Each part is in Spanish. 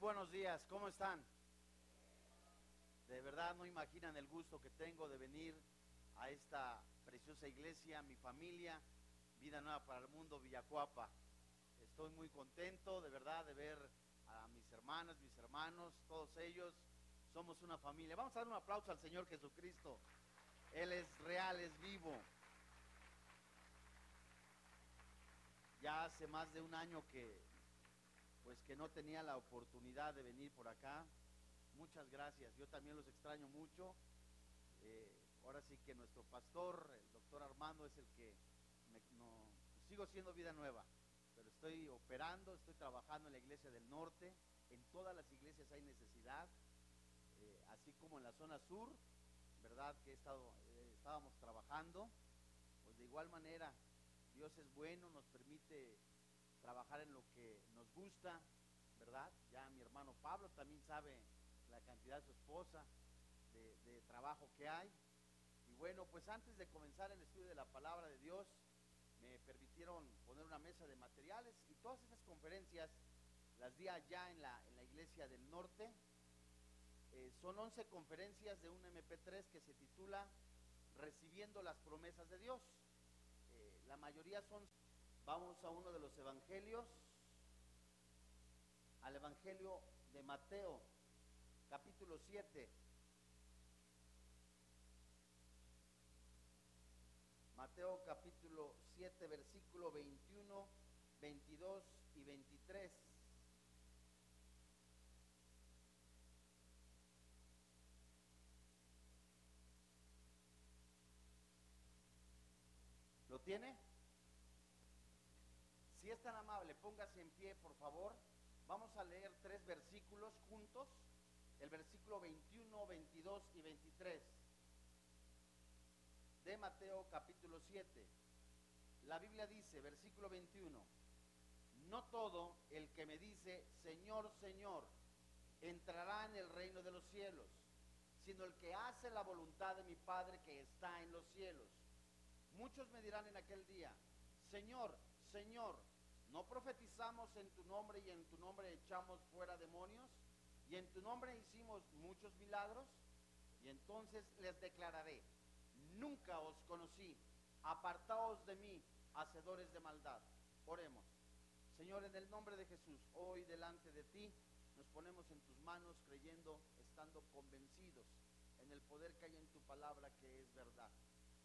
buenos días, ¿cómo están? De verdad no imaginan el gusto que tengo de venir a esta preciosa iglesia, mi familia, Vida Nueva para el Mundo, Villacuapa. Estoy muy contento de verdad de ver a mis hermanas, mis hermanos, todos ellos. Somos una familia. Vamos a dar un aplauso al Señor Jesucristo. Él es real, es vivo. Ya hace más de un año que pues que no tenía la oportunidad de venir por acá. Muchas gracias. Yo también los extraño mucho. Eh, ahora sí que nuestro pastor, el doctor Armando, es el que sigo siendo vida nueva, pero estoy operando, estoy trabajando en la iglesia del norte. En todas las iglesias hay necesidad, eh, así como en la zona sur, verdad que he estado, eh, estábamos trabajando. Pues de igual manera, Dios es bueno, nos permite trabajar en lo que nos gusta, ¿verdad? Ya mi hermano Pablo también sabe la cantidad de su esposa, de, trabajo que hay. Y bueno, pues antes de comenzar el estudio de la palabra de Dios, me permitieron poner una mesa de materiales y todas esas conferencias las di allá en la, en la iglesia del norte. Eh, son 11 conferencias de un MP3 que se titula Recibiendo las promesas de Dios. Eh, la mayoría son Vamos a uno de los evangelios, al evangelio de Mateo, capítulo 7. Mateo capítulo 7, versículo 21, 22 y 23. ¿Lo tiene? Es tan amable, póngase en pie, por favor. Vamos a leer tres versículos juntos. El versículo 21, 22 y 23 de Mateo capítulo 7. La Biblia dice, versículo 21, no todo el que me dice, Señor, Señor, entrará en el reino de los cielos, sino el que hace la voluntad de mi Padre que está en los cielos. Muchos me dirán en aquel día, Señor, Señor, ¿no profetizamos en tu nombre y en tu nombre echamos fuera demonios? Y en tu nombre hicimos muchos milagros. Y entonces les declararé, nunca os conocí, apartaos de mí, hacedores de maldad. Oremos. Señor, en el nombre de Jesús, hoy delante de ti nos ponemos en tus manos creyendo, estando convencidos en el poder que hay en tu palabra que es verdad.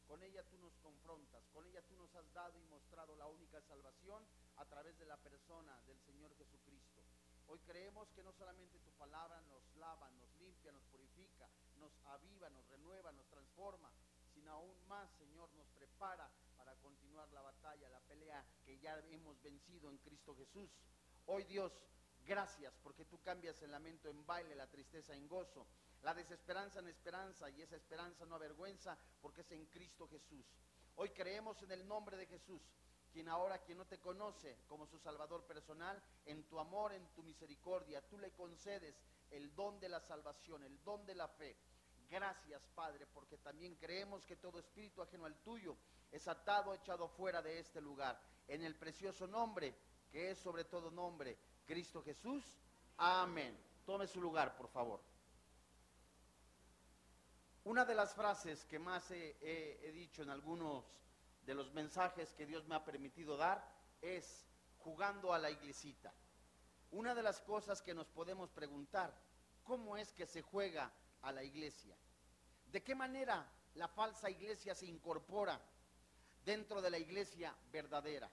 Con ella tú nos confrontas, con ella tú nos has dado y mostrado la única salvación a través de la persona del Señor Jesucristo. Hoy creemos que no solamente tu palabra nos lava, nos limpia, nos purifica, nos aviva, nos renueva, nos transforma, sino aún más, Señor, nos prepara para continuar la batalla, la pelea que ya hemos vencido en Cristo Jesús. Hoy Dios, gracias porque tú cambias el lamento en baile, la tristeza en gozo la desesperanza en esperanza y esa esperanza no avergüenza porque es en Cristo Jesús. Hoy creemos en el nombre de Jesús, quien ahora, quien no te conoce como su Salvador personal, en tu amor, en tu misericordia, tú le concedes el don de la salvación, el don de la fe. Gracias, Padre, porque también creemos que todo espíritu ajeno al tuyo es atado, echado fuera de este lugar. En el precioso nombre, que es sobre todo nombre, Cristo Jesús. Amén. Tome su lugar, por favor. Una de las frases que más he, dicho en algunos de los mensajes que Dios me ha permitido dar es jugando a la iglesita. Una de las cosas que nos podemos preguntar, ¿cómo es que se juega a la iglesia? ¿De qué manera la falsa iglesia se incorpora dentro de la iglesia verdadera?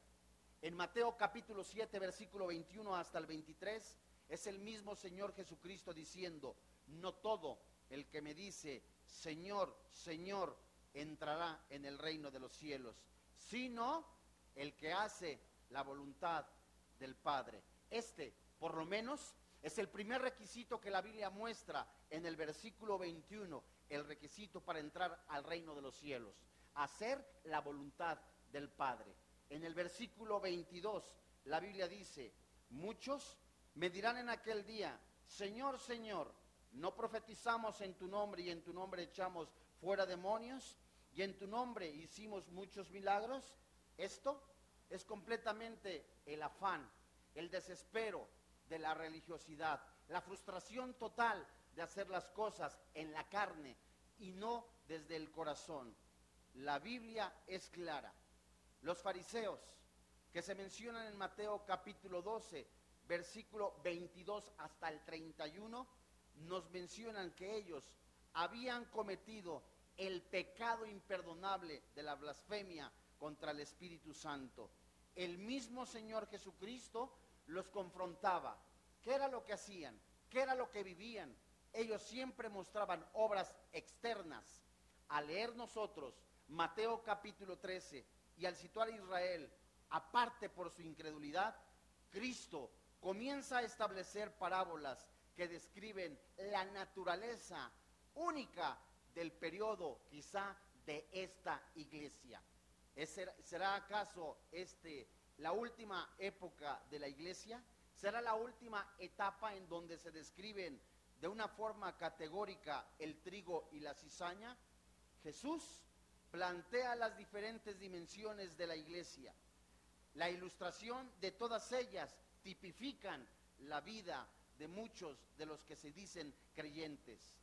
En Mateo capítulo 7, versículo 21 hasta el 23, es el mismo Señor Jesucristo diciendo, no todo el que me dice, Señor, Señor, entrará en el reino de los cielos, sino el que hace la voluntad del Padre. Este, por lo menos, es el primer requisito que la Biblia muestra en el versículo 21, el requisito para entrar al reino de los cielos, hacer la voluntad del Padre. En el versículo 22, la Biblia dice, muchos me dirán en aquel día, Señor, Señor, ¿No profetizamos en tu nombre y en tu nombre echamos fuera demonios y en tu nombre hicimos muchos milagros? Esto es completamente el afán, el desespero, de la religiosidad, la frustración total de hacer las cosas en la carne y no desde el corazón. La Biblia es clara. Los fariseos que se mencionan en Mateo capítulo 12, versículo 22 hasta el 31, nos mencionan que ellos habían cometido el pecado imperdonable de la blasfemia contra el Espíritu Santo. El mismo Señor Jesucristo los confrontaba. ¿Qué era lo que hacían? ¿Qué era lo que vivían? Ellos siempre mostraban obras externas. Al leer nosotros Mateo capítulo 13 y al situar a Israel aparte por su incredulidad, Cristo comienza a establecer parábolas que describen la naturaleza única del periodo quizá de esta iglesia. ¿Será acaso este la última época de la iglesia? ¿Será la última etapa en donde se describen de una forma categórica el trigo y la cizaña? Jesús plantea las diferentes dimensiones de la iglesia. La ilustración de todas ellas tipifican la vida de muchos de los que se dicen creyentes.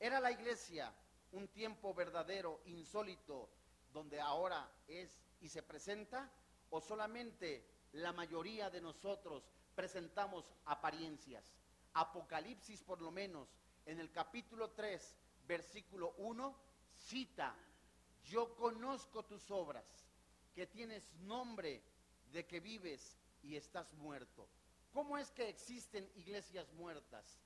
Era la iglesia un tiempo verdadero, insólito, donde ahora es y se presenta, o solamente la mayoría de nosotros presentamos apariencias. Apocalipsis por lo menos en el capítulo 3, versículo 1, cita, yo conozco tus obras, que tienes nombre de que vives y estás muerto. ¿Cómo es que existen iglesias muertas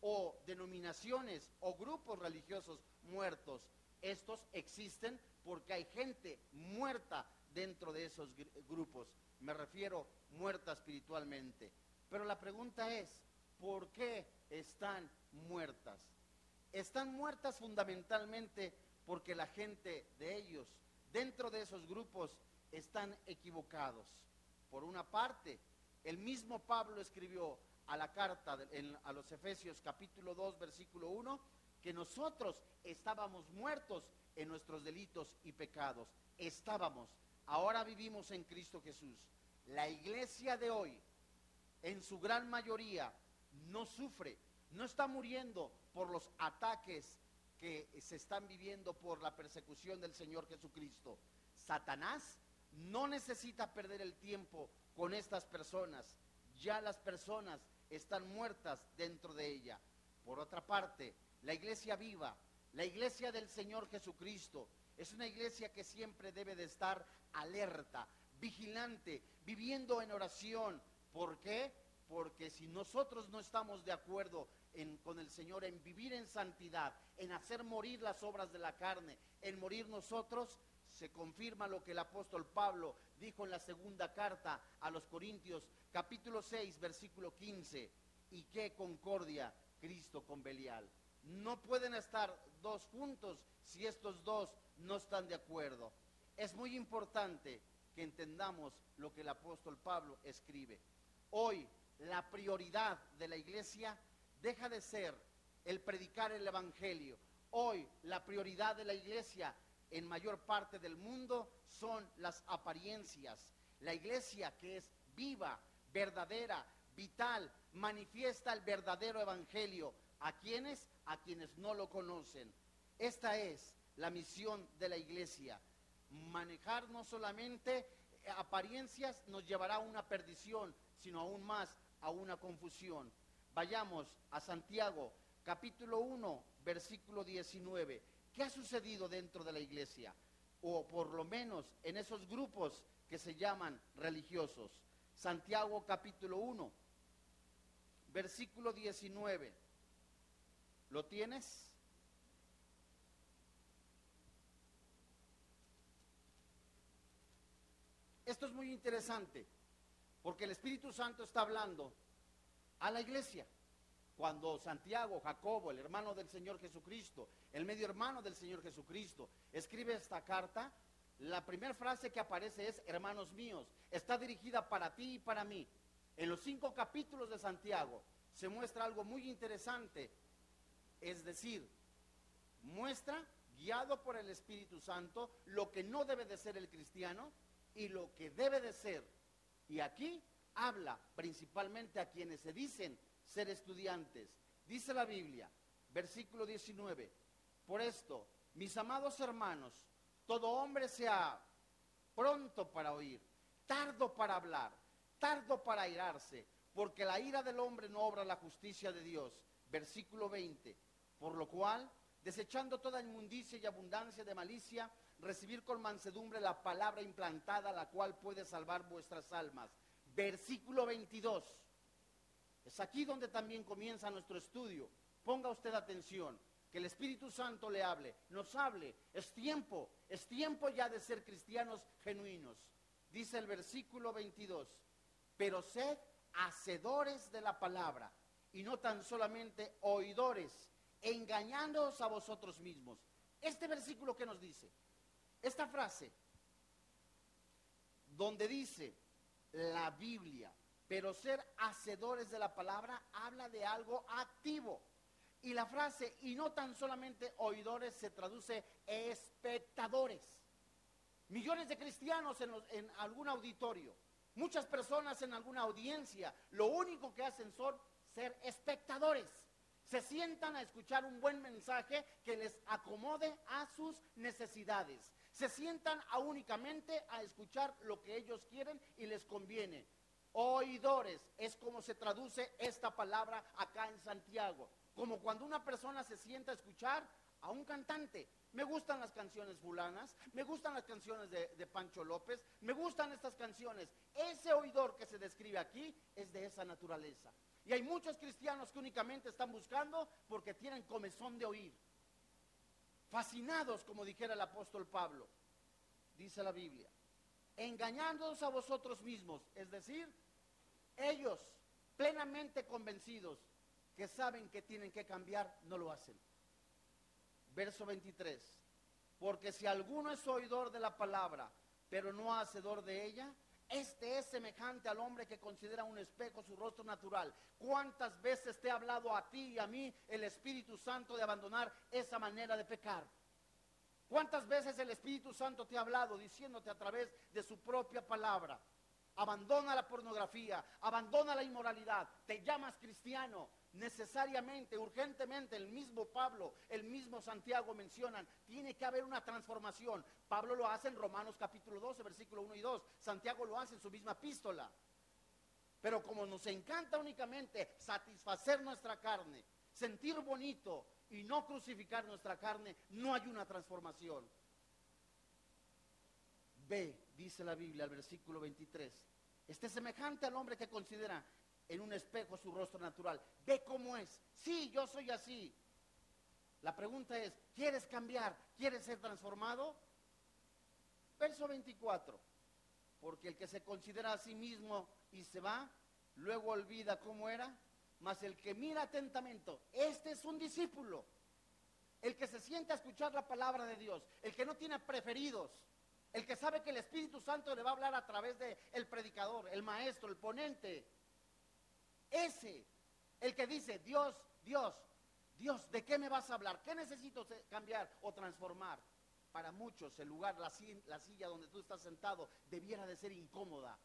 o denominaciones o grupos religiosos muertos? Estos existen porque hay gente muerta dentro de esos grupos. Me refiero muerta espiritualmente. Pero la pregunta es, ¿por qué están muertas? Están muertas fundamentalmente porque la gente de ellos, dentro de esos grupos, están equivocados. Por una parte, el mismo Pablo escribió a la carta a los Efesios capítulo 2 versículo 1 nosotros estábamos muertos en nuestros delitos y pecados. Estábamos, ahora vivimos en Cristo Jesús. La iglesia de hoy, en su gran mayoría, no sufre, no está muriendo por los ataques que se están viviendo por la persecución del Señor Jesucristo. Satanás no necesita perder el tiempo con estas personas. Ya las personas están muertas dentro de ella. Por otra parte, la iglesia viva, la iglesia del Señor Jesucristo, es una iglesia que siempre debe de estar alerta, vigilante, viviendo en oración. ¿Por qué? Porque si nosotros no estamos de acuerdo con el Señor en vivir en santidad, en hacer morir las obras de la carne, en morir nosotros, se confirma lo que el apóstol Pablo dijo en la segunda carta a los Corintios, capítulo 6, versículo 15. Y qué concordia Cristo con Belial. No pueden estar dos juntos si estos dos no están de acuerdo. Es muy importante que entendamos lo que el apóstol Pablo escribe. Hoy la prioridad de la iglesia deja de ser el predicar el Evangelio. Hoy la prioridad de la iglesia en mayor parte del mundo son las apariencias. La iglesia que es viva, verdadera, vital, manifiesta el verdadero evangelio. ¿A quienes? A quienes no lo conocen. Esta es la misión de la iglesia. Manejar no solamente apariencias nos llevará a una perdición, sino aún más a una confusión. Vayamos a Santiago, capítulo 1, versículo 19. ¿Qué ha sucedido dentro de la iglesia? O por lo menos en esos grupos que se llaman religiosos. Santiago capítulo 1, versículo 19. ¿Lo tienes? Esto es muy interesante, porque el Espíritu Santo está hablando a la iglesia. Cuando Santiago, Jacobo, el hermano del Señor Jesucristo, el medio hermano del Señor Jesucristo, escribe esta carta, la primera frase que aparece es, hermanos míos, está dirigida para ti y para mí. En los cinco capítulos de Santiago se muestra algo muy interesante, es decir, muestra, guiado por el Espíritu Santo, lo que no debe de ser el cristiano y lo que debe de ser. Y aquí habla principalmente a quienes se dicen ser estudiantes. Dice la Biblia, versículo 19, por esto, mis amados hermanos, todo hombre sea pronto para oír, tardo para hablar, tardo para airarse, porque la ira del hombre no obra la justicia de Dios. Versículo 20, por lo cual, desechando toda inmundicia y abundancia de malicia, recibir con mansedumbre la palabra implantada, la cual puede salvar vuestras almas. Versículo 22. Es aquí donde también comienza nuestro estudio. Ponga usted atención, que el Espíritu Santo le hable, nos hable. Es tiempo, es tiempo ya de ser cristianos genuinos. Dice el versículo 22, pero sed hacedores de la palabra y no tan solamente oidores, engañándoos a vosotros mismos. Este versículo que nos dice, esta frase, donde dice la Biblia, pero ser hacedores de la palabra, habla de algo activo. Y la frase, y no tan solamente oidores, se traduce espectadores. Millones de cristianos en, en algún auditorio, muchas personas en alguna audiencia, lo único que hacen son ser espectadores. Se sientan a escuchar un buen mensaje que les acomode a sus necesidades se sientan a únicamente a escuchar lo que ellos quieren y les conviene. Oidores es como se traduce esta palabra acá en Santiago. Como cuando una persona se sienta a escuchar a un cantante. Me gustan las canciones fulanas, me gustan las canciones de, de, Pancho López, me gustan estas canciones. Ese oidor que se describe aquí es de esa naturaleza. Y hay muchos cristianos que únicamente están buscando porque tienen comezón de oír. Fascinados, como dijera el apóstol Pablo, dice la Biblia, engañándoos a vosotros mismos, es decir, ellos plenamente convencidos que saben que tienen que cambiar, no lo hacen. Verso 23, porque si alguno es oidor de la palabra, pero no hacedor de ella, este es semejante al hombre que considera un espejo su rostro natural. ¿Cuántas veces te ha hablado a ti y a mí el Espíritu Santo de abandonar esa manera de pecar? ¿Cuántas veces el Espíritu Santo te ha hablado diciéndote a través de su propia palabra? Abandona la pornografía, abandona la inmoralidad, te llamas cristiano, necesariamente, urgentemente, el mismo Pablo, el mismo Santiago mencionan, tiene que haber una transformación. Pablo lo hace en Romanos capítulo 12, versículo 1 y 2. Santiago lo hace en su misma epístola. Pero como nos encanta únicamente satisfacer nuestra carne, sentir bonito y no crucificar nuestra carne, no hay una transformación. Ve, dice la Biblia, el versículo 23. Este semejante al hombre que considera en un espejo su rostro natural. Ve cómo es. Sí, yo soy así. La pregunta es, ¿quieres cambiar? ¿Quieres ser transformado? Verso 24. Porque el que se considera a sí mismo y se va, luego olvida cómo era, mas el que mira atentamente, este es un discípulo. El que se siente a escuchar la palabra de Dios, el que no tiene preferidos, el que sabe que el Espíritu Santo le va a hablar a través de el predicador, el maestro, el ponente, ese, el que dice, Dios, Dios, Dios, ¿de qué me vas a hablar? ¿Qué necesito cambiar o transformar? Para muchos el lugar, la, la silla donde tú estás sentado, debiera de ser incómoda.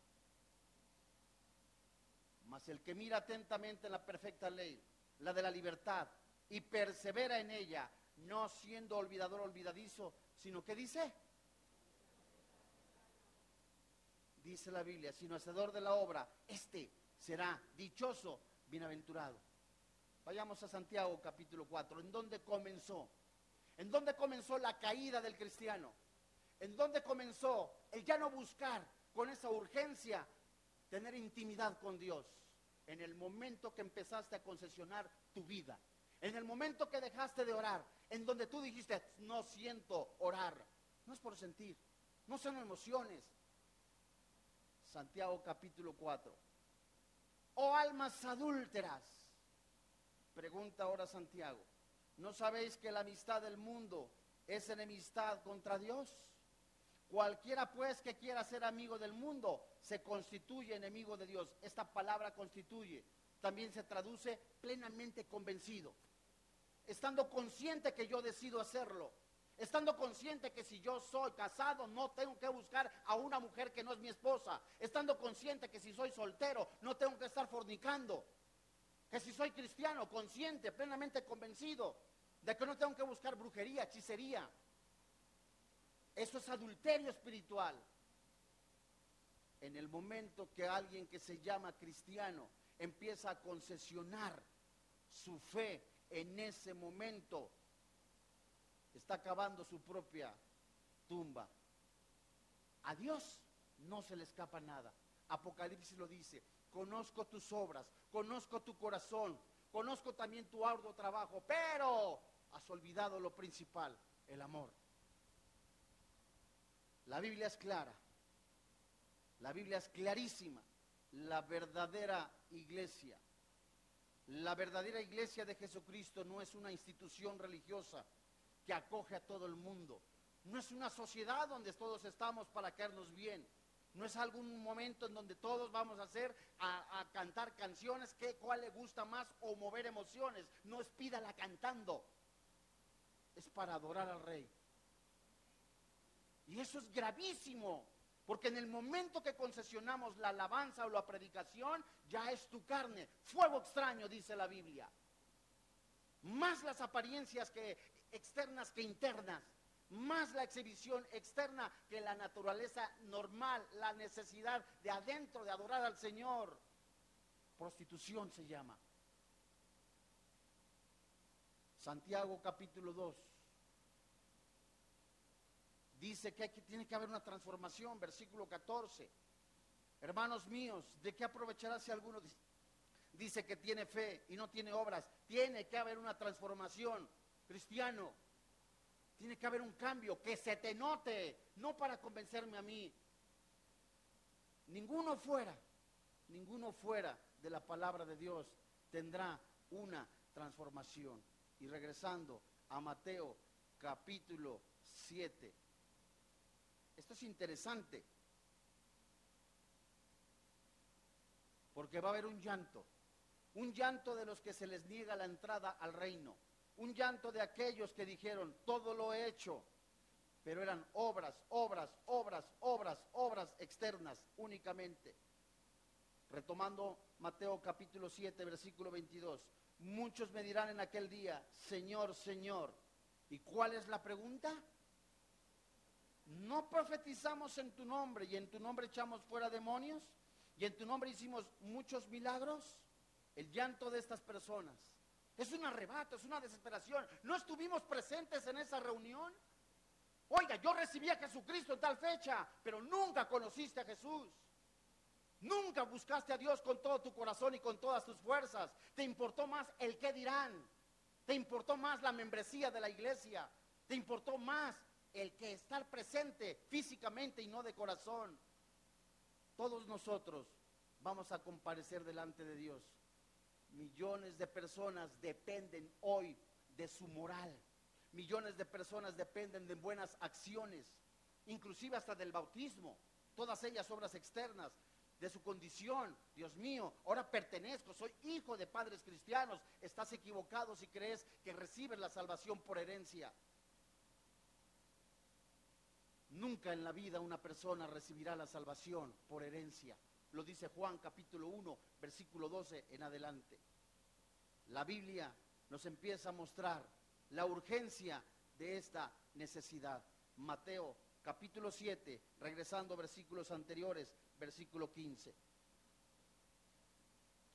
Mas el que mira atentamente la perfecta ley, la de la libertad, y persevera en ella, no siendo olvidador olvidadizo, sino que dice, dice la Biblia, sino hacedor de la obra, este será dichoso, bienaventurado. Vayamos a Santiago capítulo 4. ¿En dónde comenzó? ¿En dónde comenzó la caída del cristiano? ¿En dónde comenzó el ya no buscar con esa urgencia tener intimidad con Dios? En el momento que empezaste a concesionar tu vida. En el momento que dejaste de orar. En donde tú dijiste, no siento orar. No es por sentir. No son emociones. Santiago capítulo 4 oh almas adúlteras. Pregunta ahora Santiago, ¿no sabéis que la amistad del mundo es enemistad contra Dios? Cualquiera pues que quiera ser amigo del mundo se constituye enemigo de Dios. Esta palabra constituye también se traduce plenamente convencido. Estando consciente que yo decido hacerlo. Estando consciente que si yo soy casado no tengo que buscar a una mujer que no es mi esposa. Estando consciente que si soy soltero no tengo que estar fornicando. Que si soy cristiano, consciente, plenamente convencido de que no tengo que buscar brujería, hechicería. Eso es adulterio espiritual. En el momento que alguien que se llama cristiano empieza a concesionar su fe en ese momento, está cavando su propia tumba. A Dios no se le escapa nada. Apocalipsis lo dice, conozco tus obras, conozco tu corazón, conozco también tu arduo trabajo, pero has olvidado lo principal, el amor. La Biblia es clara, la Biblia es clarísima, la verdadera iglesia. La verdadera iglesia de Jesucristo no es una institución religiosa, que acoge a todo el mundo. No es una sociedad donde todos estamos para caernos bien. No es algún momento en donde todos vamos a hacer, a, cantar canciones, que cuál le gusta más o mover emociones. No es pídala cantando. Es para adorar al rey. Y eso es gravísimo. Porque en el momento que concesionamos la alabanza o la predicación, ya es tu carne. Fuego extraño, dice la Biblia. Más las apariencias que externas que internas, más la exhibición externa que la naturaleza normal, la necesidad de adentro de adorar al Señor. Prostitución se llama. Santiago capítulo 2 dice que, tiene que haber una transformación, versículo 14. Hermanos míos, ¿de qué aprovechará si alguno dice que tiene fe y no tiene obras? Tiene que haber una transformación cristiano, tiene que haber un cambio, que se te note, no para convencerme a mí. Ninguno fuera, ninguno fuera de la palabra de Dios tendrá una transformación. Y regresando a Mateo capítulo 7. Esto es interesante. Porque va a haber un llanto. Un llanto de los que se les niega la entrada al reino un llanto de aquellos que dijeron, todo lo he hecho, pero eran obras, obras, obras, obras, obras externas únicamente. Retomando Mateo capítulo 7, versículo 22, muchos me dirán en aquel día, Señor, Señor, ¿y cuál es la pregunta? ¿No profetizamos en tu nombre y en tu nombre echamos fuera demonios? ¿Y en tu nombre hicimos muchos milagros? El llanto de estas personas es un arrebato, es una desesperación. ¿No estuvimos presentes en esa reunión? Oiga, yo recibí a Jesucristo en tal fecha, pero nunca conociste a Jesús. Nunca buscaste a Dios con todo tu corazón y con todas tus fuerzas. Te importó más el qué dirán. Te importó más la membresía de la iglesia. Te importó más el que estar presente físicamente y no de corazón. Todos nosotros vamos a comparecer delante de Dios. Millones de personas dependen hoy de su moral. Millones de personas dependen de buenas acciones, inclusive hasta del bautismo, todas ellas obras externas, de su condición. Dios mío, ahora pertenezco, soy hijo de padres cristianos. Estás equivocado si crees que recibes la salvación por herencia. Nunca en la vida una persona recibirá la salvación por herencia. Lo dice Juan capítulo 1, versículo 12 en adelante. La Biblia nos empieza a mostrar la urgencia de esta necesidad. Mateo capítulo 7, regresando a versículos anteriores, versículo 15.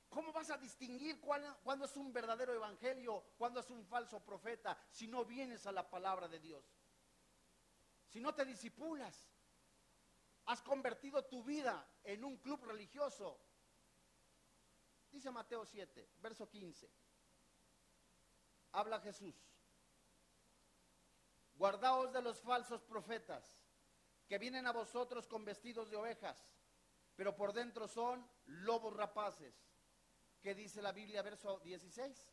¿Cómo vas a distinguir cuándo es un verdadero evangelio, cuándo es un falso profeta, si no vienes a la palabra de Dios? Si no te disipulas, Has convertido tu vida en un club religioso. Dice Mateo 7, verso 15. Habla Jesús. Guardaos de los falsos profetas que vienen a vosotros con vestidos de ovejas, pero por dentro son lobos rapaces. ¿Qué dice la Biblia, verso 16?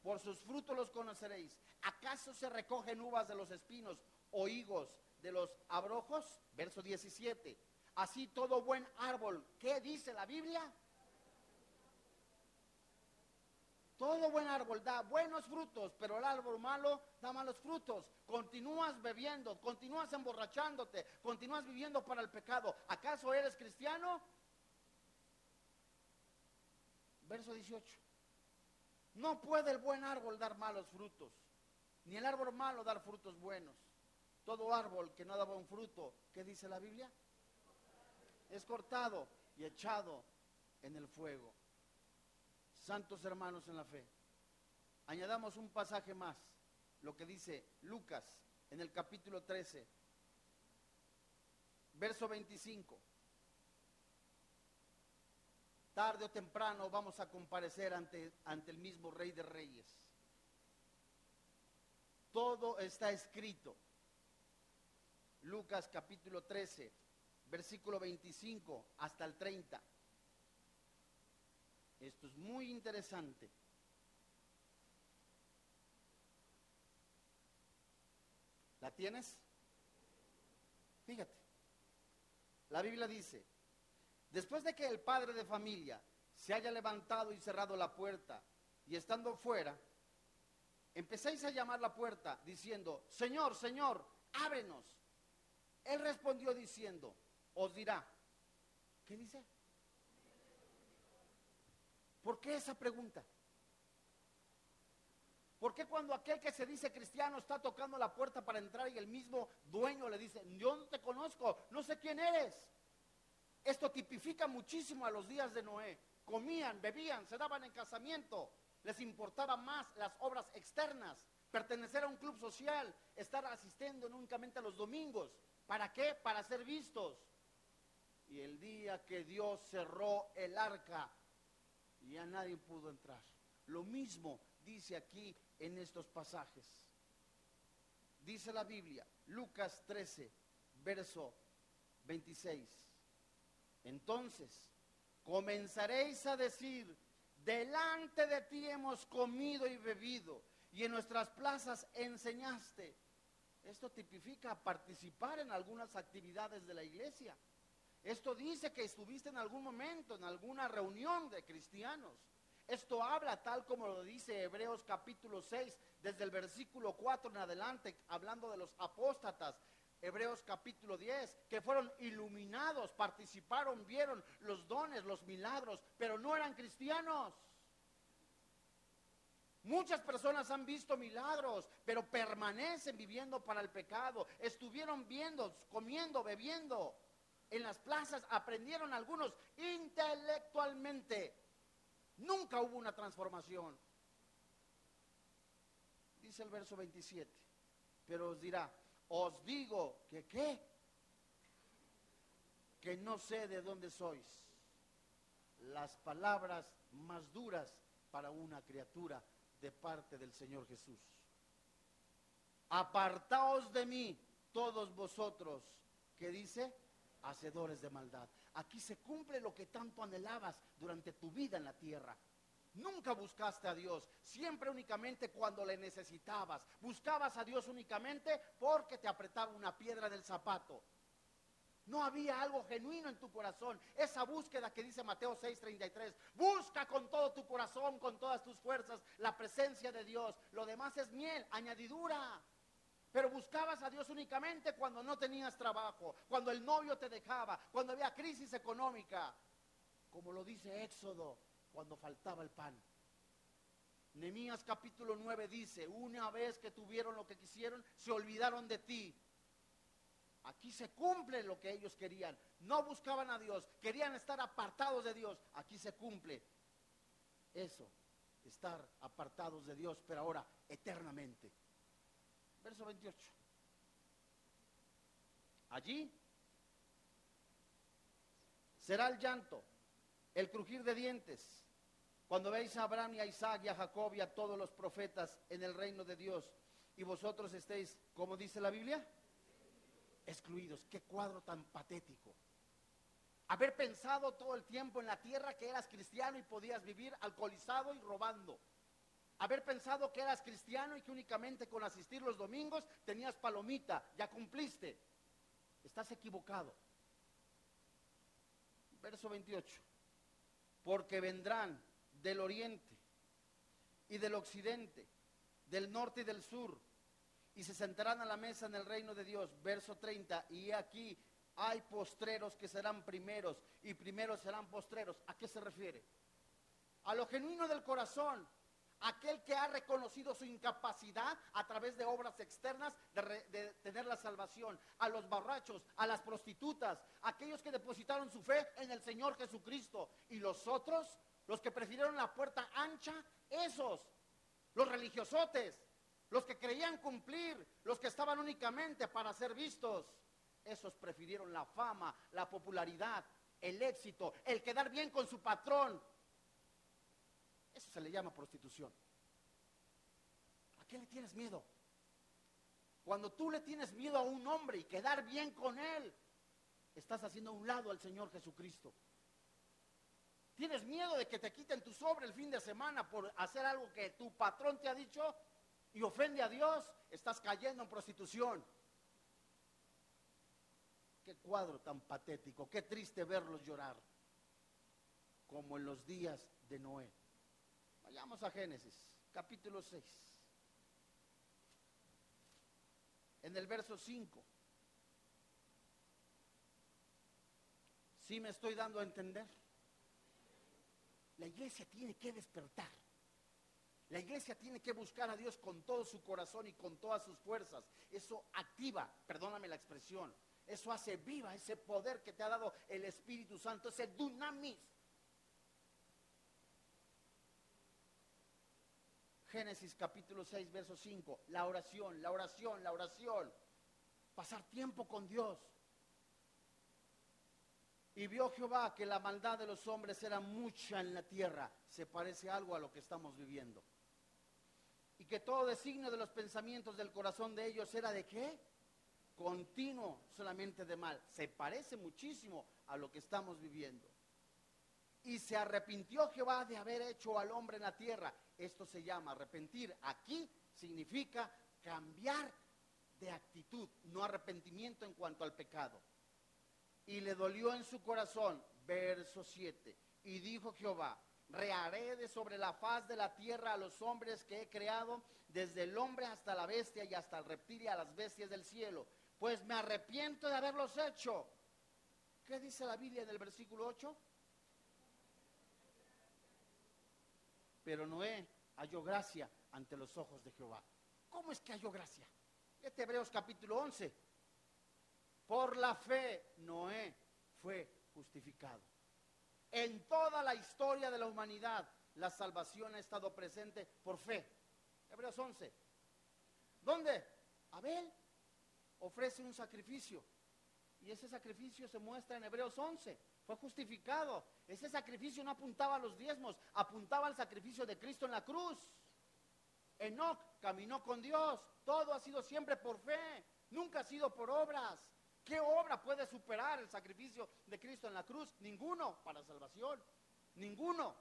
Por sus frutos los conoceréis. ¿Acaso se recogen uvas de los espinos o higos de los abrojos, verso 17. Así todo buen árbol, ¿qué dice la Biblia? Todo buen árbol da buenos frutos, pero el árbol malo da malos frutos. Continúas bebiendo, continúas emborrachándote, continúas viviendo para el pecado. ¿Acaso eres cristiano? Verso 18. No puede el buen árbol dar malos frutos, ni el árbol malo dar frutos buenos. Todo árbol que no da buen fruto, ¿qué dice la Biblia? Es cortado y echado en el fuego. Santos hermanos en la fe, añadamos un pasaje más, lo que dice Lucas en el capítulo 13, verso 25. Tarde o temprano vamos a comparecer ante, ante el mismo Rey de Reyes. Todo está escrito. Lucas capítulo 13, versículo 25 hasta el 30. Esto es muy interesante. ¿La tienes? Fíjate. La Biblia dice, después de que el padre de familia se haya levantado y cerrado la puerta y estando fuera, empecéis a llamar la puerta diciendo, Señor, Señor, ábrenos. Él respondió diciendo, os dirá, ¿qué dice? ¿Por qué esa pregunta? ¿Por qué cuando aquel que se dice cristiano está tocando la puerta para entrar y el mismo dueño le dice, yo no te conozco, no sé quién eres? Esto tipifica muchísimo a los días de Noé. Comían, bebían, se daban en casamiento, les importaba más las obras externas, pertenecer a un club social, estar asistiendo únicamente a los domingos. ¿Para qué? Para ser vistos. Y el día que Dios cerró el arca, ya nadie pudo entrar. Lo mismo dice aquí en estos pasajes. Dice la Biblia, Lucas 13, verso 26. Entonces, comenzaréis a decir, delante de ti hemos comido y bebido, y en nuestras plazas enseñaste. Esto tipifica participar en algunas actividades de la iglesia. Esto dice que estuviste en algún momento, en alguna reunión de cristianos. Esto habla tal como lo dice Hebreos capítulo 6, desde el versículo 4 en adelante, hablando de los apóstatas. Hebreos capítulo 10, que fueron iluminados, participaron, vieron los dones, los milagros, pero no eran cristianos. Muchas personas han visto milagros, pero permanecen viviendo para el pecado. Estuvieron viendo, comiendo, bebiendo en las plazas aprendieron algunos intelectualmente. Nunca hubo una transformación. Dice el verso 27. Pero os dirá, os digo que qué? Que no sé de dónde sois. Las palabras más duras para una criatura de parte del Señor Jesús. Apartaos de mí, todos vosotros, que dice, hacedores de maldad. Aquí se cumple lo que tanto anhelabas durante tu vida en la tierra. Nunca buscaste a Dios, siempre únicamente cuando le necesitabas. Buscabas a Dios únicamente porque te apretaba una piedra del zapato. No había algo genuino en tu corazón. Esa búsqueda que dice Mateo 6:33. Busca con todo tu corazón, con todas tus fuerzas, la presencia de Dios. Lo demás es miel, añadidura. Pero buscabas a Dios únicamente cuando no tenías trabajo, cuando el novio te dejaba, cuando había crisis económica, como lo dice Éxodo, cuando faltaba el pan. Nemías capítulo 9 dice, una vez que tuvieron lo que quisieron, se olvidaron de ti. Aquí se cumple lo que ellos querían. No buscaban a Dios, querían estar apartados de Dios. Aquí se cumple eso, estar apartados de Dios, pero ahora eternamente. Verso 28. Allí será el llanto, el crujir de dientes, cuando veis a Abraham y a Isaac y a Jacob y a todos los profetas en el reino de Dios y vosotros estéis, como dice la Biblia, excluidos. Qué cuadro tan patético. Haber pensado todo el tiempo en la tierra que eras cristiano y podías vivir alcoholizado y robando haber pensado que eras cristiano y que únicamente con asistir los domingos tenías palomita, ya cumpliste. Estás equivocado. Verso 28. Porque vendrán del oriente y del occidente, del norte y del sur, y se sentarán a la mesa en el reino de Dios. Verso 30, y aquí hay postreros que serán primeros y primeros serán postreros. ¿A qué se refiere? A lo genuino del corazón, aquel que ha reconocido su incapacidad a través de obras externas de, tener la salvación, a los borrachos, a las prostitutas, aquellos que depositaron su fe en el Señor Jesucristo y los otros, los que prefirieron la puerta ancha, esos, los religiosotes, los que creían cumplir, los que estaban únicamente para ser vistos, esos prefirieron la fama, la popularidad, el éxito, el quedar bien con su patrón, eso se le llama prostitución. ¿A qué le tienes miedo? Cuando tú le tienes miedo a un hombre y quedar bien con él, estás haciendo a un lado al Señor Jesucristo. ¿Tienes miedo de que te quiten tu sobre el fin de semana por hacer algo que tu patrón te ha dicho y ofende a Dios? Estás cayendo en prostitución. Qué cuadro tan patético, qué triste verlos llorar, como en los días de Noé. Vayamos a Génesis, capítulo 6. En el verso 5. ¿Sí me estoy dando a entender? La iglesia tiene que despertar. La iglesia tiene que buscar a Dios con todo su corazón y con todas sus fuerzas. Eso activa, perdóname la expresión, eso hace viva ese poder que te ha dado el Espíritu Santo, ese dunamis Génesis capítulo 6, verso 5. La oración, la oración, la oración. Pasar tiempo con Dios. Y vio Jehová que la maldad de los hombres era mucha en la tierra. Se parece algo a lo que estamos viviendo. Y que todo designio de los pensamientos del corazón de ellos era de qué? Continuo solamente de mal. Se parece muchísimo a lo que estamos viviendo. Y se arrepintió Jehová de haber hecho al hombre en la tierra. Esto se llama arrepentir. Aquí significa cambiar de actitud, no arrepentimiento en cuanto al pecado. Y le dolió en su corazón, verso 7. Y dijo Jehová, reharé de sobre la faz de la tierra a los hombres que he creado, desde el hombre hasta la bestia y hasta el reptil y a las bestias del cielo. Pues me arrepiento de haberlos hecho. ¿Qué dice la Biblia en el versículo 8? Pero Noé halló gracia ante los ojos de Jehová. ¿Cómo es que halló gracia? Este Hebreos capítulo 11. Por la fe, Noé fue justificado. En toda la historia de la humanidad, la salvación ha estado presente por fe. Hebreos 11. ¿Dónde? Abel ofrece un sacrificio. Y ese sacrificio se muestra en Hebreos 11 fue justificado. Ese sacrificio no apuntaba a los diezmos, apuntaba al sacrificio de Cristo en la cruz. Enoch caminó con Dios, todo ha sido siempre por fe, nunca ha sido por obras. ¿Qué obra puede superar el sacrificio de Cristo en la cruz? Ninguno para salvación, ninguno.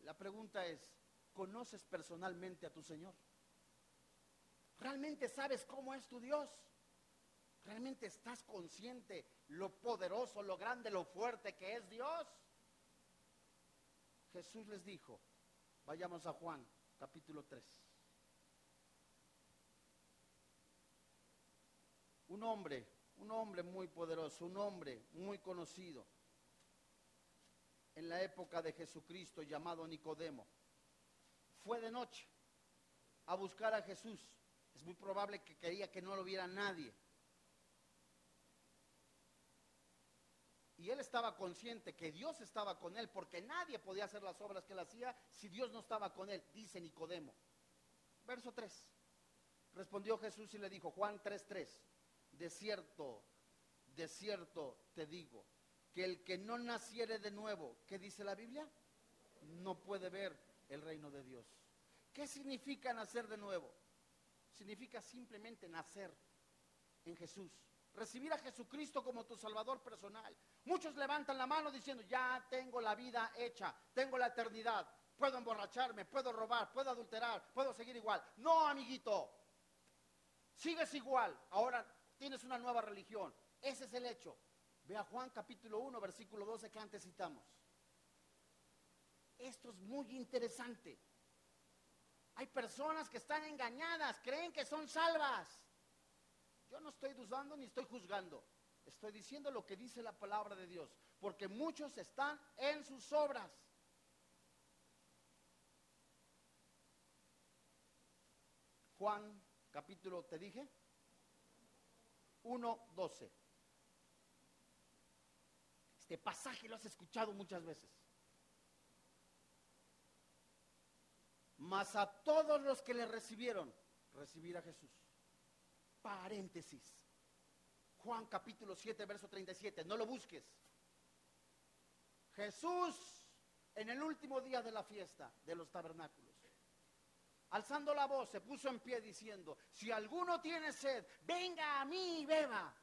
La pregunta es, ¿conoces personalmente a tu Señor? ¿Realmente sabes cómo es tu Dios? ¿Realmente estás consciente lo poderoso, lo grande, lo fuerte que es Dios? Jesús les dijo, vayamos a Juan, capítulo 3. Un hombre, un hombre muy poderoso, un hombre muy conocido en la época de Jesucristo llamado Nicodemo, fue de noche a buscar a Jesús. Es muy probable que quería que no lo viera nadie. Y él estaba consciente que Dios estaba con él, porque nadie podía hacer las obras que él hacía si Dios no estaba con él, dice Nicodemo. Verso 3. Respondió Jesús y le dijo, Juan 3:3, de cierto, de cierto te digo, que el que no naciere de nuevo, ¿qué dice la Biblia? No puede ver el reino de Dios. ¿Qué significa nacer de nuevo? Significa simplemente nacer en Jesús recibir a Jesucristo como tu Salvador personal. Muchos levantan la mano diciendo, ya tengo la vida hecha, tengo la eternidad, puedo emborracharme, puedo robar, puedo adulterar, puedo seguir igual. No, amiguito, sigues igual, ahora tienes una nueva religión. Ese es el hecho. Ve a Juan capítulo 1, versículo 12 que antes citamos. Esto es muy interesante. Hay personas que están engañadas, creen que son salvas. Yo no estoy dudando ni estoy juzgando. Estoy diciendo lo que dice la palabra de Dios. Porque muchos están en sus obras. Juan capítulo, te dije, 1.12. Este pasaje lo has escuchado muchas veces. Mas a todos los que le recibieron, recibir a Jesús. Paréntesis. Juan capítulo 7, verso 37. No lo busques. Jesús en el último día de la fiesta de los tabernáculos. Alzando la voz, se puso en pie diciendo, si alguno tiene sed, venga a mí y beba.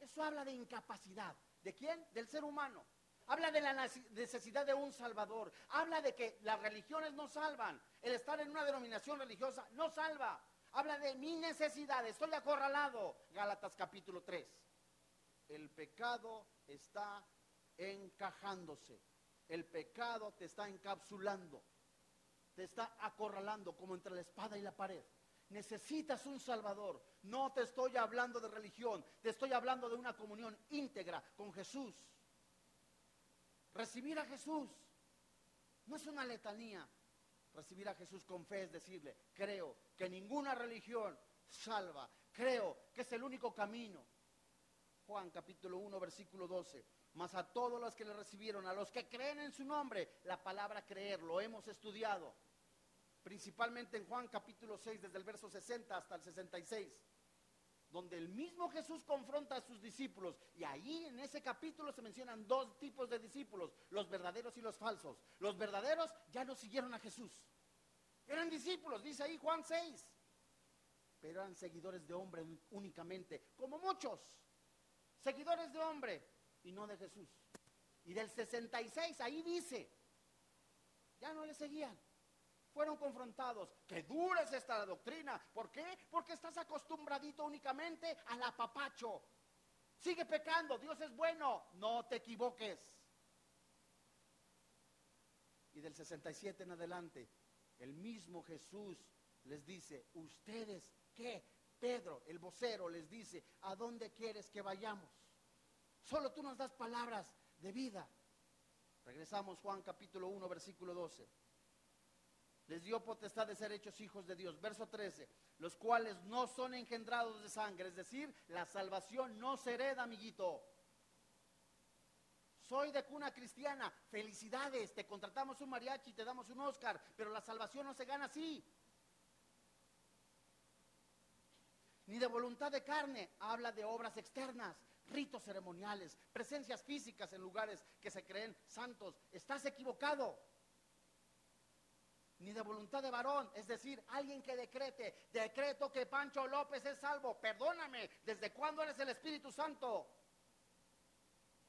Eso habla de incapacidad. ¿De quién? Del ser humano. Habla de la necesidad de un salvador. Habla de que las religiones no salvan. El estar en una denominación religiosa no salva. Habla de mi necesidad. Estoy acorralado. Gálatas capítulo 3. El pecado está encajándose. El pecado te está encapsulando. Te está acorralando como entre la espada y la pared. Necesitas un Salvador. No te estoy hablando de religión. Te estoy hablando de una comunión íntegra con Jesús. Recibir a Jesús no es una letanía. Recibir a Jesús con fe es decirle, creo que ninguna religión salva. Creo que es el único camino. Juan capítulo 1, versículo 12. Mas a todos los que le recibieron, a los que creen en su nombre, la palabra creer, lo hemos estudiado. Principalmente en Juan capítulo 6, desde el verso 60 hasta el 66 donde el mismo Jesús confronta a sus discípulos. Y ahí en ese capítulo se mencionan dos tipos de discípulos, los verdaderos y los falsos. Los verdaderos ya no siguieron a Jesús. Eran discípulos, dice ahí Juan 6. Pero eran seguidores de hombre únicamente, como muchos. Seguidores de hombre y no de Jesús. Y del 66 ahí dice, ya no le seguían fueron confrontados. Qué dura es esta doctrina. ¿Por qué? Porque estás acostumbradito únicamente al apapacho. Sigue pecando, Dios es bueno, no te equivoques. Y del 67 en adelante, el mismo Jesús les dice, ustedes, ¿qué? Pedro, el vocero, les dice, ¿a dónde quieres que vayamos? Solo tú nos das palabras de vida. Regresamos Juan capítulo 1, versículo 12 les dio potestad de ser hechos hijos de Dios. Verso 13, los cuales no son engendrados de sangre, es decir, la salvación no se hereda, amiguito. Soy de cuna cristiana, felicidades, te contratamos un mariachi, te damos un Oscar, pero la salvación no se gana así. Ni de voluntad de carne, habla de obras externas, ritos ceremoniales, presencias físicas en lugares que se creen santos. Estás equivocado ni de voluntad de varón, es decir, alguien que decrete, decreto que Pancho López es salvo, perdóname, ¿desde cuándo eres el Espíritu Santo?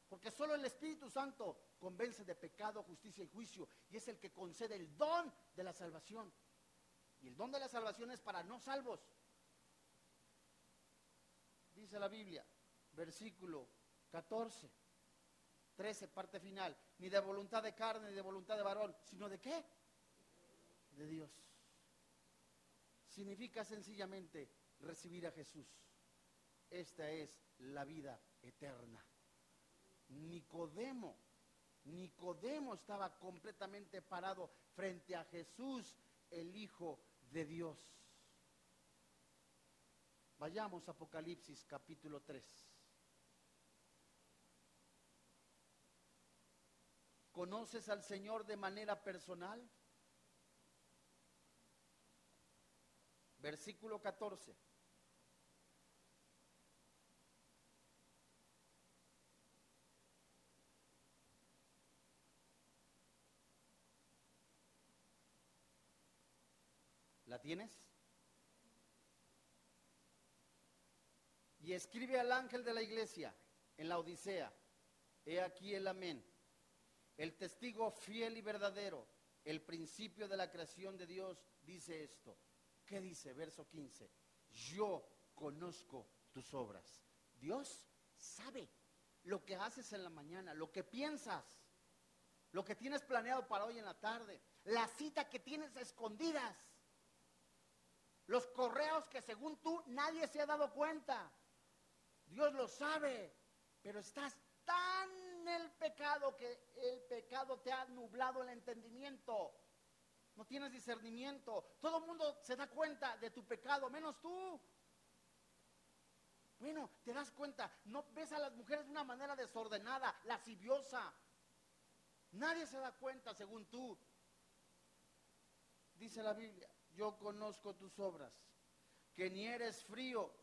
Porque solo el Espíritu Santo convence de pecado, justicia y juicio, y es el que concede el don de la salvación. Y el don de la salvación es para no salvos. Dice la Biblia, versículo 14, 13, parte final, ni de voluntad de carne, ni de voluntad de varón, sino de qué? de Dios. Significa sencillamente recibir a Jesús. Esta es la vida eterna. Nicodemo, Nicodemo estaba completamente parado frente a Jesús, el Hijo de Dios. Vayamos a Apocalipsis capítulo 3. ¿Conoces al Señor de manera personal? versículo 14. ¿La tienes? Y escribe al ángel de la iglesia en la Odisea, he aquí el amén, el testigo fiel y verdadero, el principio de la creación de Dios, dice esto. ¿Qué dice? Verso 15. Yo conozco tus obras. Dios sabe lo que haces en la mañana, lo que piensas, lo que tienes planeado para hoy en la tarde, la cita que tienes escondidas. Los correos que según tú nadie se ha dado cuenta. Dios lo sabe, pero estás tan el pecado que el pecado te ha nublado el entendimiento. No tienes discernimiento. Todo el mundo se da cuenta de tu pecado, menos tú. Bueno, te das cuenta, no ves a las mujeres de una manera desordenada, lasciviosa. Nadie se da cuenta según tú. Dice la Biblia, yo conozco tus obras, que ni eres frío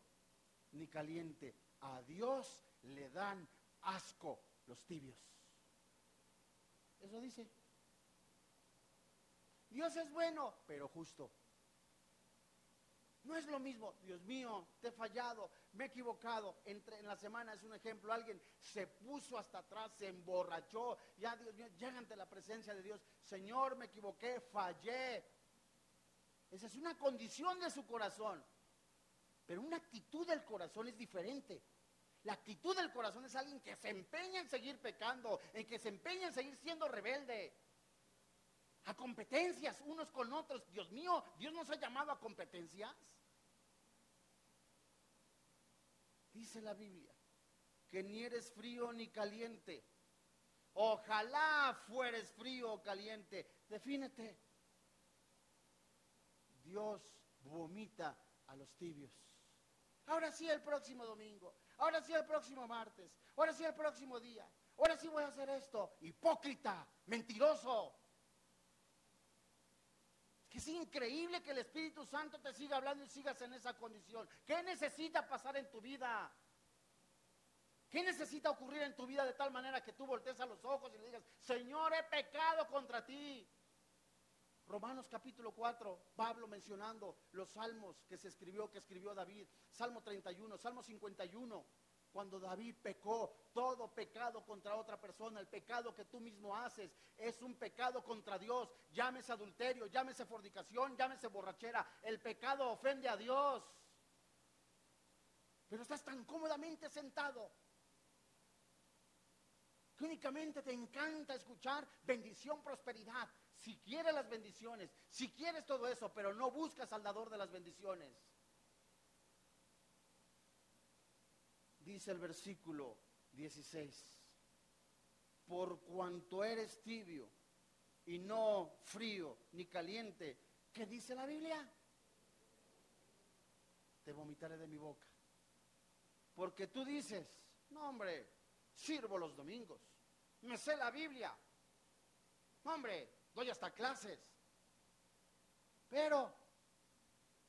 ni caliente. A Dios le dan asco los tibios. Eso dice. Dios es bueno, pero justo. No es lo mismo, Dios mío, te he fallado, me he equivocado. Entre, en la semana es un ejemplo, alguien se puso hasta atrás, se emborrachó, ya Dios mío, llega ante la presencia de Dios, Señor, me equivoqué, fallé. Esa es una condición de su corazón, pero una actitud del corazón es diferente. La actitud del corazón es alguien que se empeña en seguir pecando, en que se empeña en seguir siendo rebelde. A competencias unos con otros. Dios mío, Dios nos ha llamado a competencias. Dice la Biblia que ni eres frío ni caliente. Ojalá fueres frío o caliente. Defínete. Dios vomita a los tibios. Ahora sí el próximo domingo. Ahora sí el próximo martes. Ahora sí el próximo día. Ahora sí voy a hacer esto. Hipócrita, mentiroso. Es increíble que el Espíritu Santo te siga hablando y sigas en esa condición. ¿Qué necesita pasar en tu vida? ¿Qué necesita ocurrir en tu vida de tal manera que tú voltees a los ojos y le digas, Señor, he pecado contra ti? Romanos capítulo 4, Pablo mencionando los salmos que se escribió, que escribió David. Salmo 31, Salmo 51, cuando David pecó, todo pecado contra otra persona, el pecado que tú mismo haces, es un pecado contra Dios. Llámese adulterio, llámese fornicación, llámese borrachera. El pecado ofende a Dios. Pero estás tan cómodamente sentado únicamente te encanta escuchar bendición, prosperidad si quieres las bendiciones, si quieres todo eso, pero no buscas al dador de las bendiciones. Dice el versículo 16, por cuanto eres tibio y no frío ni caliente, ¿qué dice la Biblia? Te vomitaré de mi boca. Porque tú dices, no hombre, sirvo los domingos, me sé la Biblia. hombre, doy hasta clases. Pero,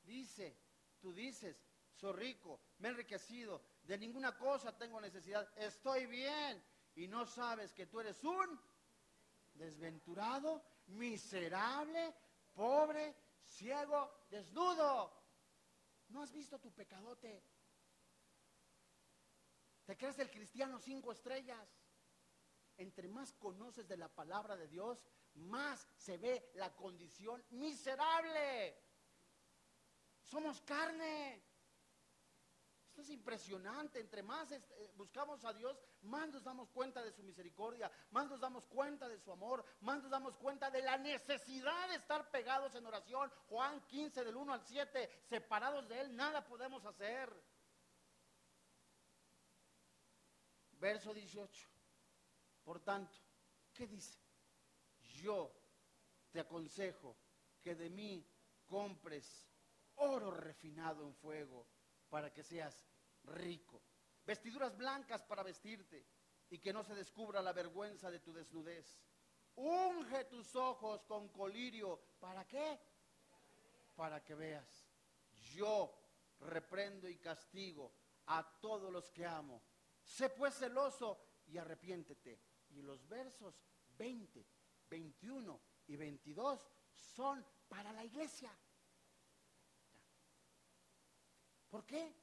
dice, tú dices, soy rico, me he enriquecido, de ninguna cosa tengo necesidad, estoy bien. Y no sabes que tú eres un desventurado, miserable, pobre, ciego, desnudo. ¿No has visto tu pecadote? ¿Te crees el cristiano cinco estrellas? Entre más conoces de la palabra de Dios, más se ve la condición miserable. Somos carne. Esto es impresionante. Entre más eh, buscamos a Dios, más nos damos cuenta de su misericordia, más nos damos cuenta de su amor, más nos damos cuenta de la necesidad de estar pegados en oración. Juan 15 del 1 al 7, separados de Él, nada podemos hacer. Verso 18. Por tanto, ¿qué dice? yo te aconsejo que de mí compres oro refinado en fuego para que seas rico, vestiduras blancas para vestirte y que no se descubra la vergüenza de tu desnudez. Unge tus ojos con colirio. ¿Para qué? Para que veas. Yo reprendo y castigo a todos los que amo. Sé pues celoso y arrepiéntete. Y los versos 20 21 y 22 son para la iglesia. ¿Por qué?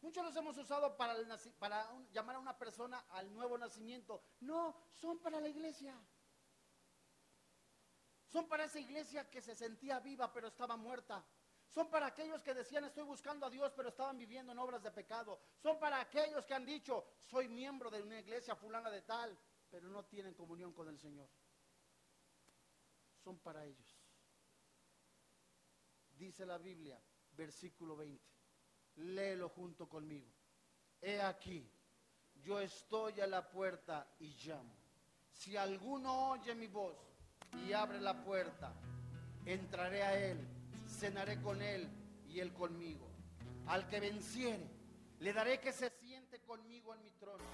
Muchos los hemos usado para, para llamar a una persona al nuevo nacimiento. No, son para la iglesia. Son para esa iglesia que se sentía viva pero estaba muerta. Son para aquellos que decían estoy buscando a Dios pero estaban viviendo en obras de pecado. Son para aquellos que han dicho soy miembro de una iglesia fulana de tal pero no tienen comunión con el Señor son para ellos. dice la Biblia, versículo 20. Léelo junto conmigo. He aquí, yo estoy a la puerta y llamo. Si alguno oye mi voz y abre la puerta, entraré a él, cenaré con él y él conmigo. Al que venciere, le daré que se siente conmigo en mi trono.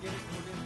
¿Quieres ponerte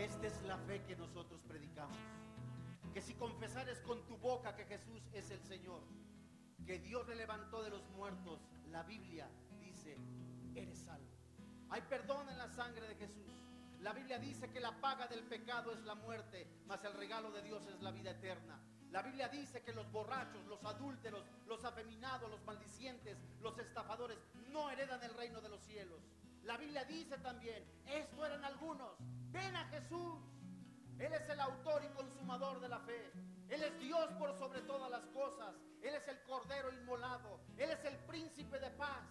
Esta es la fe que nosotros predicamos. Que si confesares con tu boca que Jesús es el Señor, que Dios le levantó de los muertos, la Biblia dice, eres salvo. Hay perdón en la sangre de Jesús. La Biblia dice que la paga del pecado es la muerte, mas el regalo de Dios es la vida eterna. La Biblia dice que los borrachos, los adúlteros, los afeminados, los maldicientes, los estafadores no heredan el reino de los cielos. La Biblia dice también, esto eran algunos, ven a Jesús. Él es el autor y consumador de la fe. Él es Dios por sobre todas las cosas. Él es el Cordero inmolado. Él es el príncipe de paz.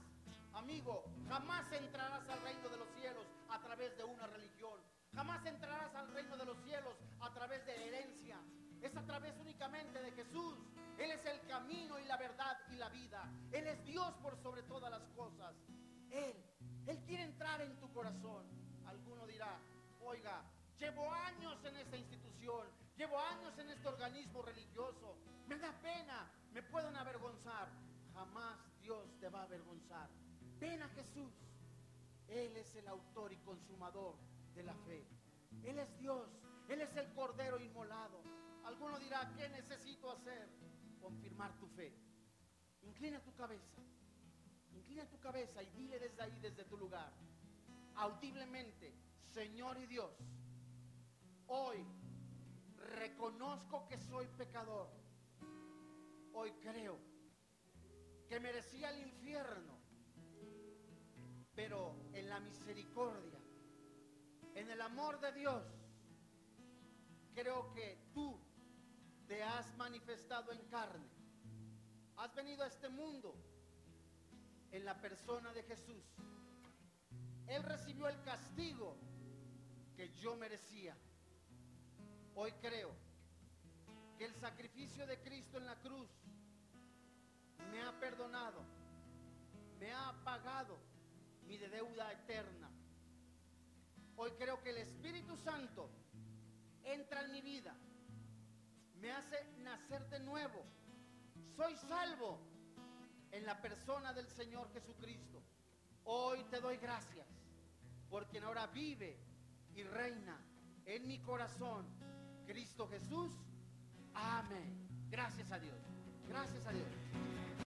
Amigo, jamás entrarás al reino de los cielos a través de una religión. Jamás entrarás al reino de los cielos a través de herencia. Es a través únicamente de Jesús. Él es el camino y la verdad y la vida. Él es Dios por sobre todas las cosas. Él, Él quiere entrar en tu corazón. Oiga, llevo años en esta institución, llevo años en este organismo religioso. Me da pena, me pueden avergonzar. Jamás Dios te va a avergonzar. Ven a Jesús. Él es el autor y consumador de la fe. Él es Dios. Él es el Cordero inmolado. Alguno dirá, ¿qué necesito hacer? Confirmar tu fe. Inclina tu cabeza. Inclina tu cabeza y dile desde ahí, desde tu lugar, audiblemente, Señor y Dios, hoy reconozco que soy pecador. Hoy creo que merecía el infierno, pero en la misericordia, en el amor de Dios, creo que tú te has manifestado en carne. Has venido a este mundo en la persona de Jesús. Él recibió el castigo que yo merecía. Hoy creo que el sacrificio de Cristo en la cruz me ha perdonado, me ha pagado mi deuda eterna. Hoy creo que el Espíritu Santo entra en mi vida, me hace nacer de nuevo. Soy salvo en la persona del Señor Jesucristo. Hoy te doy gracias por quien ahora vive y reina en mi corazón, Cristo Jesús. Amén. Gracias a Dios. Gracias a Dios.